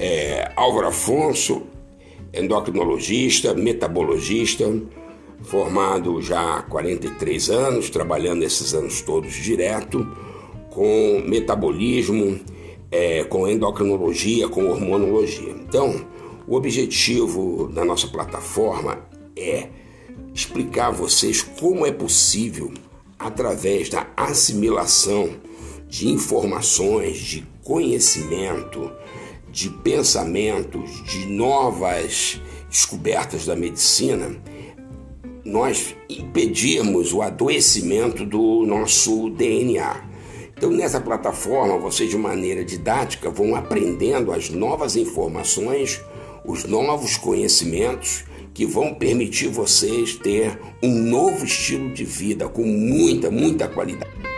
é, Álvaro Afonso, endocrinologista, metabologista, formado já há 43 anos, trabalhando esses anos todos direto com metabolismo, é, com endocrinologia, com hormonologia. Então, o objetivo da nossa plataforma é explicar a vocês como é possível, através da assimilação de informações, de conhecimento, de pensamentos, de novas descobertas da medicina, nós impedirmos o adoecimento do nosso DNA. Então, nessa plataforma, vocês, de maneira didática, vão aprendendo as novas informações, os novos conhecimentos que vão permitir vocês ter um novo estilo de vida com muita, muita qualidade.